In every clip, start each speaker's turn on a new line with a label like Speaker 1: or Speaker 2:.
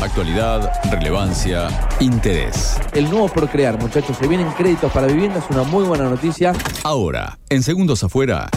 Speaker 1: Actualidad, relevancia, interés.
Speaker 2: El nuevo Procrear, muchachos, se vienen créditos para vivienda, es una muy buena noticia.
Speaker 1: Ahora, en segundos afuera,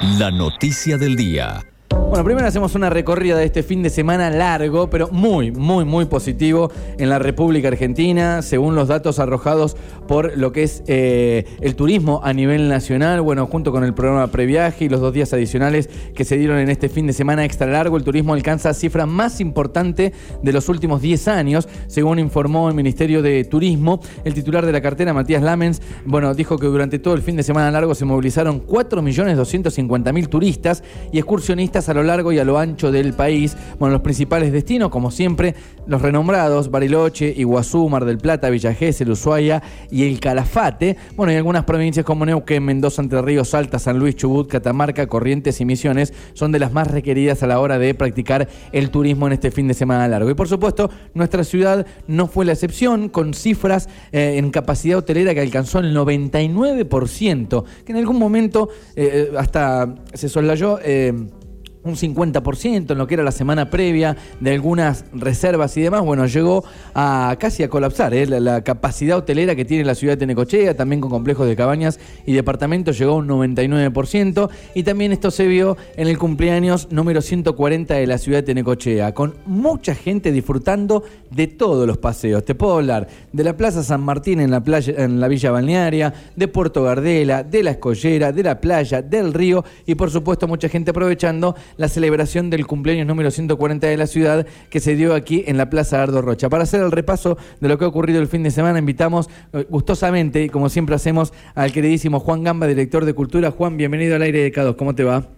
Speaker 1: la noticia del día.
Speaker 2: Bueno, primero hacemos una recorrida de este fin de semana largo, pero muy, muy, muy positivo en la República Argentina, según los datos arrojados por lo que es eh, el turismo a nivel nacional. Bueno, junto con el programa Previaje y los dos días adicionales que se dieron en este fin de semana extra largo, el turismo alcanza cifra más importante de los últimos 10 años, según informó el Ministerio de Turismo. El titular de la cartera, Matías Lamens, bueno, dijo que durante todo el fin de semana largo se movilizaron 4.250.000 turistas y excursionistas a lo largo y a lo ancho del país. Bueno, los principales destinos, como siempre, los renombrados, Bariloche, Iguazú, Mar del Plata, Villa el Ushuaia y el Calafate. Bueno, y algunas provincias como Neuquén, Mendoza, Entre Ríos, Salta, San Luis, Chubut, Catamarca, Corrientes y Misiones son de las más requeridas a la hora de practicar el turismo en este fin de semana largo. Y por supuesto, nuestra ciudad no fue la excepción, con cifras eh, en capacidad hotelera que alcanzó el 99%, que en algún momento eh, eh, hasta se soslayó un 50% en lo que era la semana previa de algunas reservas y demás, bueno, llegó a casi a colapsar. ¿eh? La, capacidad hotelera que tiene la ciudad de Tenecochea, también con complejos de cabañas y departamentos, llegó a un 99%. Y también esto se vio en el cumpleaños número 140 de la ciudad de Tenecochea, con mucha gente disfrutando de todos los paseos. Te puedo hablar de la Plaza San Martín en la, playa, en la Villa Balnearia, de Puerto Gardela, de la Escollera, de la playa, del río y por supuesto mucha gente aprovechando la celebración del cumpleaños número 140 de la ciudad que se dio aquí en la Plaza Ardo Rocha. Para hacer el repaso de lo que ha ocurrido el fin de semana, invitamos eh, gustosamente, como siempre hacemos, al queridísimo Juan Gamba, director de Cultura. Juan, bienvenido al aire de Cados. ¿Cómo te va?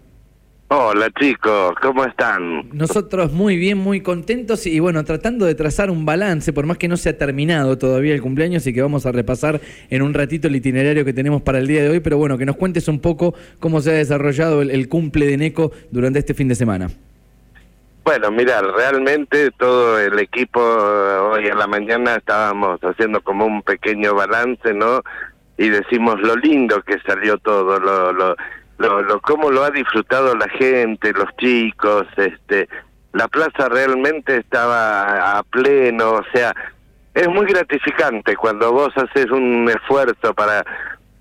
Speaker 3: Hola chicos, ¿cómo están?
Speaker 2: Nosotros muy bien, muy contentos y bueno, tratando de trazar un balance, por más que no se ha terminado todavía el cumpleaños y que vamos a repasar en un ratito el itinerario que tenemos para el día de hoy, pero bueno, que nos cuentes un poco cómo se ha desarrollado el, cumple de Neco durante este fin de semana.
Speaker 3: Bueno, mira, realmente todo el equipo hoy a la mañana estábamos haciendo como un pequeño balance, ¿no? Y decimos lo lindo que salió todo, lo... lo lo, lo cómo lo ha disfrutado la gente, los chicos, este, la plaza realmente estaba a pleno, o sea, es muy gratificante cuando vos haces un esfuerzo para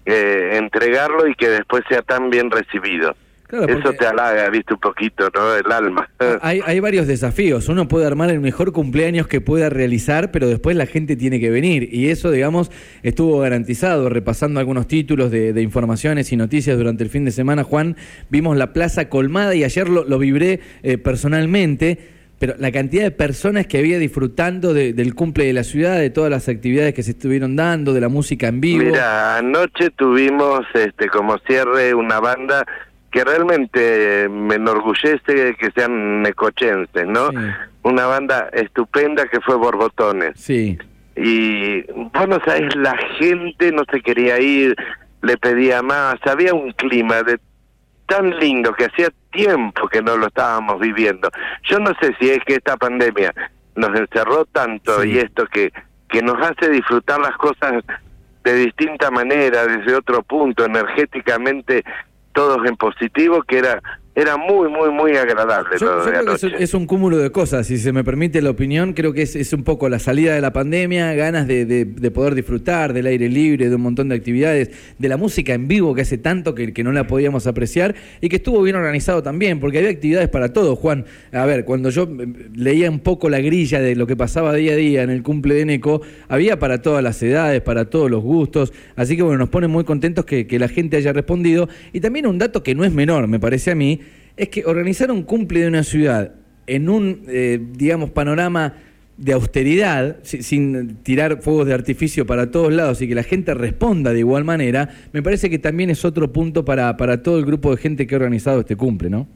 Speaker 3: eh, entregarlo y que después sea tan bien recibido. Eso te halaga, viste, un poquito, ¿no? El alma.
Speaker 2: Hay, hay varios desafíos. Uno puede armar el mejor cumpleaños que pueda realizar, pero después la gente tiene que venir. Y eso, digamos, estuvo garantizado. Repasando algunos títulos de, informaciones y noticias durante el fin de semana, Juan, vimos la plaza colmada y ayer lo, lo vibré eh, personalmente pero la cantidad de personas que había disfrutando del cumple de la ciudad, de todas las actividades que se estuvieron dando, de la música en vivo.
Speaker 3: Mira, anoche tuvimos este como cierre una banda que realmente me enorgullece que sean necochenses, ¿no? Una banda estupenda que fue Borbotones.
Speaker 2: Sí.
Speaker 3: Y bueno, sabes, la gente no se quería ir, le pedía más, había un clima de tan lindo que hacía tiempo que no lo estábamos viviendo. Yo no sé si es que esta pandemia nos encerró tanto y esto que que nos hace disfrutar las cosas de distinta manera, desde otro punto, energéticamente todos en positivo, que era era muy, muy, muy agradable.
Speaker 2: Yo, creo que es, un cúmulo de cosas, si se me permite la opinión, creo que es, es un poco la salida de la pandemia, ganas de, de, poder disfrutar del aire libre, de un montón de actividades, de la música en vivo que hace tanto que, que no la podíamos apreciar y que estuvo bien organizado también, porque había actividades para todos, Juan. A ver, cuando yo leía un poco la grilla de lo que pasaba día a día en el cumple de Neco, había para todas las edades, para todos los gustos, así que bueno, nos pone muy contentos que, que la gente haya respondido y también un dato que no es menor, me parece a mí, es que organizar un cumple de una ciudad en un, eh, digamos, panorama de austeridad, sin tirar fuegos de artificio para todos lados y que la gente responda de igual manera, me parece que también es otro punto para, para todo el grupo de gente que ha organizado este cumple, ¿no?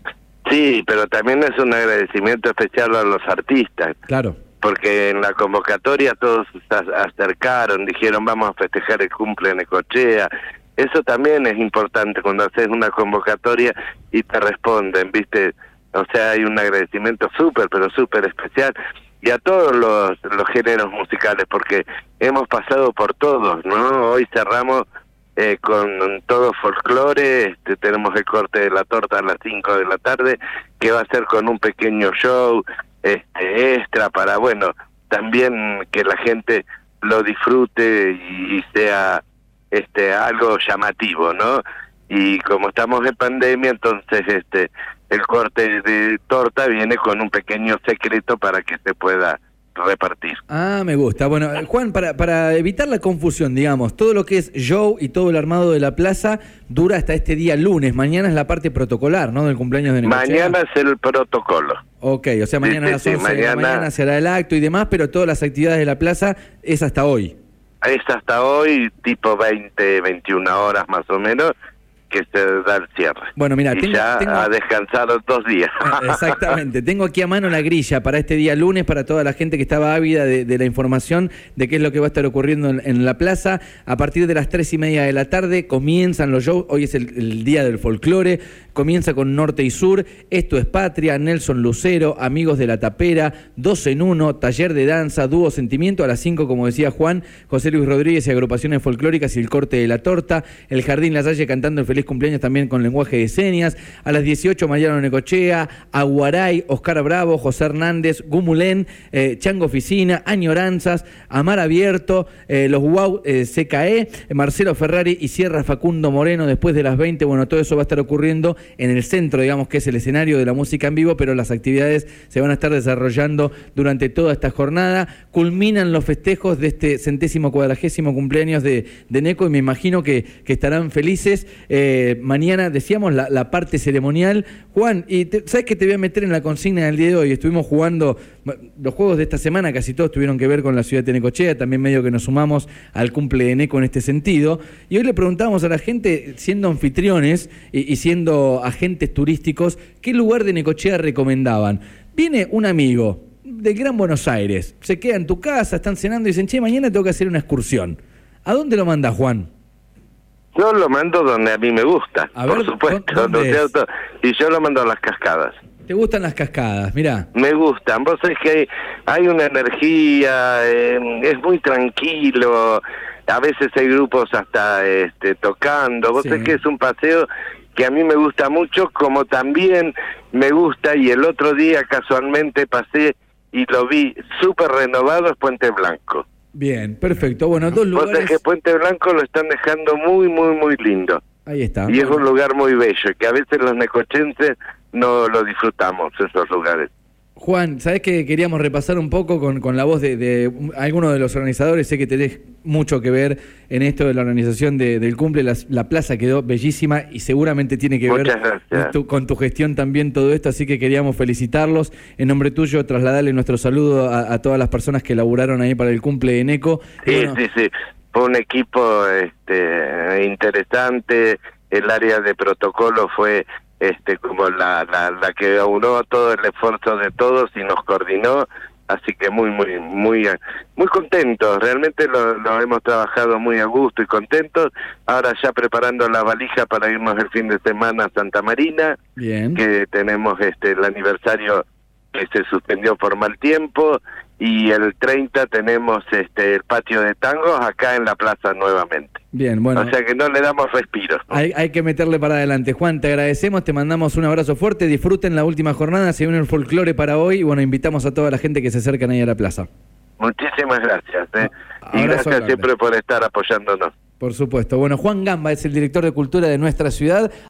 Speaker 3: Sí, pero también es un agradecimiento especial a los artistas.
Speaker 2: Claro.
Speaker 3: Porque en la convocatoria todos se acercaron, dijeron vamos a festejar el cumple en Ecochea, eso también es importante cuando haces una convocatoria y te responden, ¿viste? O sea, hay un agradecimiento súper, pero súper especial. Y a todos los, los géneros musicales, porque hemos pasado por todos, ¿no? Hoy cerramos eh, con todo folclore, este, tenemos el corte de la torta a las 5 de la tarde, que va a ser con un pequeño show, este, extra para, bueno, también que la gente lo disfrute y sea este algo llamativo, ¿no? Y como estamos en pandemia, entonces este el corte de torta viene con un pequeño secreto para que se pueda repartir.
Speaker 2: Ah, me gusta. Bueno, eh, Juan, para, para evitar la confusión, digamos, todo lo que es show y todo el armado de la plaza dura hasta este día lunes. Mañana es la parte protocolar, ¿no? Del cumpleaños de
Speaker 3: Necochea. Mañana es el protocolo.
Speaker 2: Ok, o sea, mañana a las 11 mañana... de la mañana será el acto y demás, pero todas las actividades de la plaza es hasta hoy.
Speaker 3: Es hasta hoy, tipo 20, 21 horas más o menos, que se da el cierre.
Speaker 2: Bueno, mira,
Speaker 3: y ya ha descansado dos días.
Speaker 2: Eh, exactamente. tengo aquí a mano la grilla para este día lunes, para toda la gente que estaba ávida de, la información de qué es lo que va a estar ocurriendo en, la plaza. A partir de las tres y media de la tarde comienzan los shows. Hoy es el, día del folclore. Comienza con Norte y Sur. Esto es Patria, Nelson Lucero, Amigos de la Tapera, Dos en Uno, Taller de Danza, Dúo Sentimiento. A las cinco, como decía Juan, José Luis Rodríguez y agrupaciones folclóricas y el corte de la torta. El Jardín La Salle cantando el feliz cumpleaños también con lenguaje de señas. A las 18, Mariano Necochea, Aguaray, Oscar Bravo, José Hernández, Gumulén, eh, Chango Oficina, Añoranzas, Amar Abierto, eh, los Wow eh, CKE, Marcelo Ferrari y Sierra Facundo Moreno después de las 20. Bueno, todo eso va a estar ocurriendo en el centro, digamos que es el escenario de la música en vivo, pero las actividades se van a estar desarrollando durante toda esta jornada. Culminan los festejos de este centésimo cuadragésimo cumpleaños de, de Neco y me imagino que, que estarán felices. Eh, mañana decíamos la, parte ceremonial. Juan, y sabes que te voy a meter en la consigna del día de hoy. Estuvimos jugando los juegos de esta semana, casi todos tuvieron que ver con la ciudad de Necochea, también medio que nos sumamos al cumple de Neco en este sentido. Y hoy le preguntábamos a la gente, siendo anfitriones y, siendo agentes turísticos, ¿qué lugar de Necochea recomendaban? Viene un amigo del Gran Buenos Aires, se queda en tu casa, están cenando y dicen, che, mañana tengo que hacer una excursión. ¿A dónde lo manda Juan?
Speaker 3: Yo lo mando donde a mí me gusta, por supuesto, ¿no cierto? Y yo lo mando a las cascadas.
Speaker 2: ¿Te gustan las cascadas? Mira.
Speaker 3: Me gustan. Vos sabés que hay, una energía, em, es muy tranquilo. A veces hay grupos hasta este, tocando. Vos sabés que es un paseo que a mí me gusta mucho, como también me gusta, y el otro día casualmente pasé y lo vi súper renovado, es Puente Blanco.
Speaker 2: Bien, perfecto. Bueno, dos lugares...
Speaker 3: que Puente Blanco lo están dejando muy, muy, muy lindo.
Speaker 2: Ahí está.
Speaker 3: Y es un lugar muy bello, que a veces los necochenses no lo disfrutamos, esos lugares.
Speaker 2: Juan, ¿sabes que queríamos repasar un poco con, con la voz de, de algunos de los organizadores? Sé que tenés mucho que ver en esto de la organización del cumple. La, plaza quedó bellísima y seguramente tiene que ver con tu, gestión también todo esto, así que queríamos felicitarlos. En nombre tuyo, trasladarle nuestro saludo a, todas las personas que laburaron ahí para el cumple de NECO.
Speaker 3: Sí, sí, sí. Fue un equipo este, interesante. El área de protocolo fue este como la, la, la que aunó todo el esfuerzo de todos y nos coordinó. Así que muy muy muy muy contentos realmente lo, lo, hemos trabajado muy a gusto y contentos. Ahora ya preparando la valija para irnos el fin de semana a Santa Marina
Speaker 2: Bien.
Speaker 3: que tenemos este el aniversario que se suspendió por mal tiempo y el 30 tenemos este el patio de tangos acá en la plaza nuevamente.
Speaker 2: Bien, bueno.
Speaker 3: O sea que no le damos respiro.
Speaker 2: Hay, hay, que meterle para adelante. Juan, te agradecemos, te mandamos un abrazo fuerte, disfruten la última jornada, se viene el folclore para hoy y bueno, invitamos a toda la gente que se acercan ahí a la plaza.
Speaker 3: Muchísimas gracias. ¿eh? y gracias siempre por estar apoyándonos.
Speaker 2: Por supuesto. Bueno, Juan Gamba es el director de cultura de nuestra ciudad.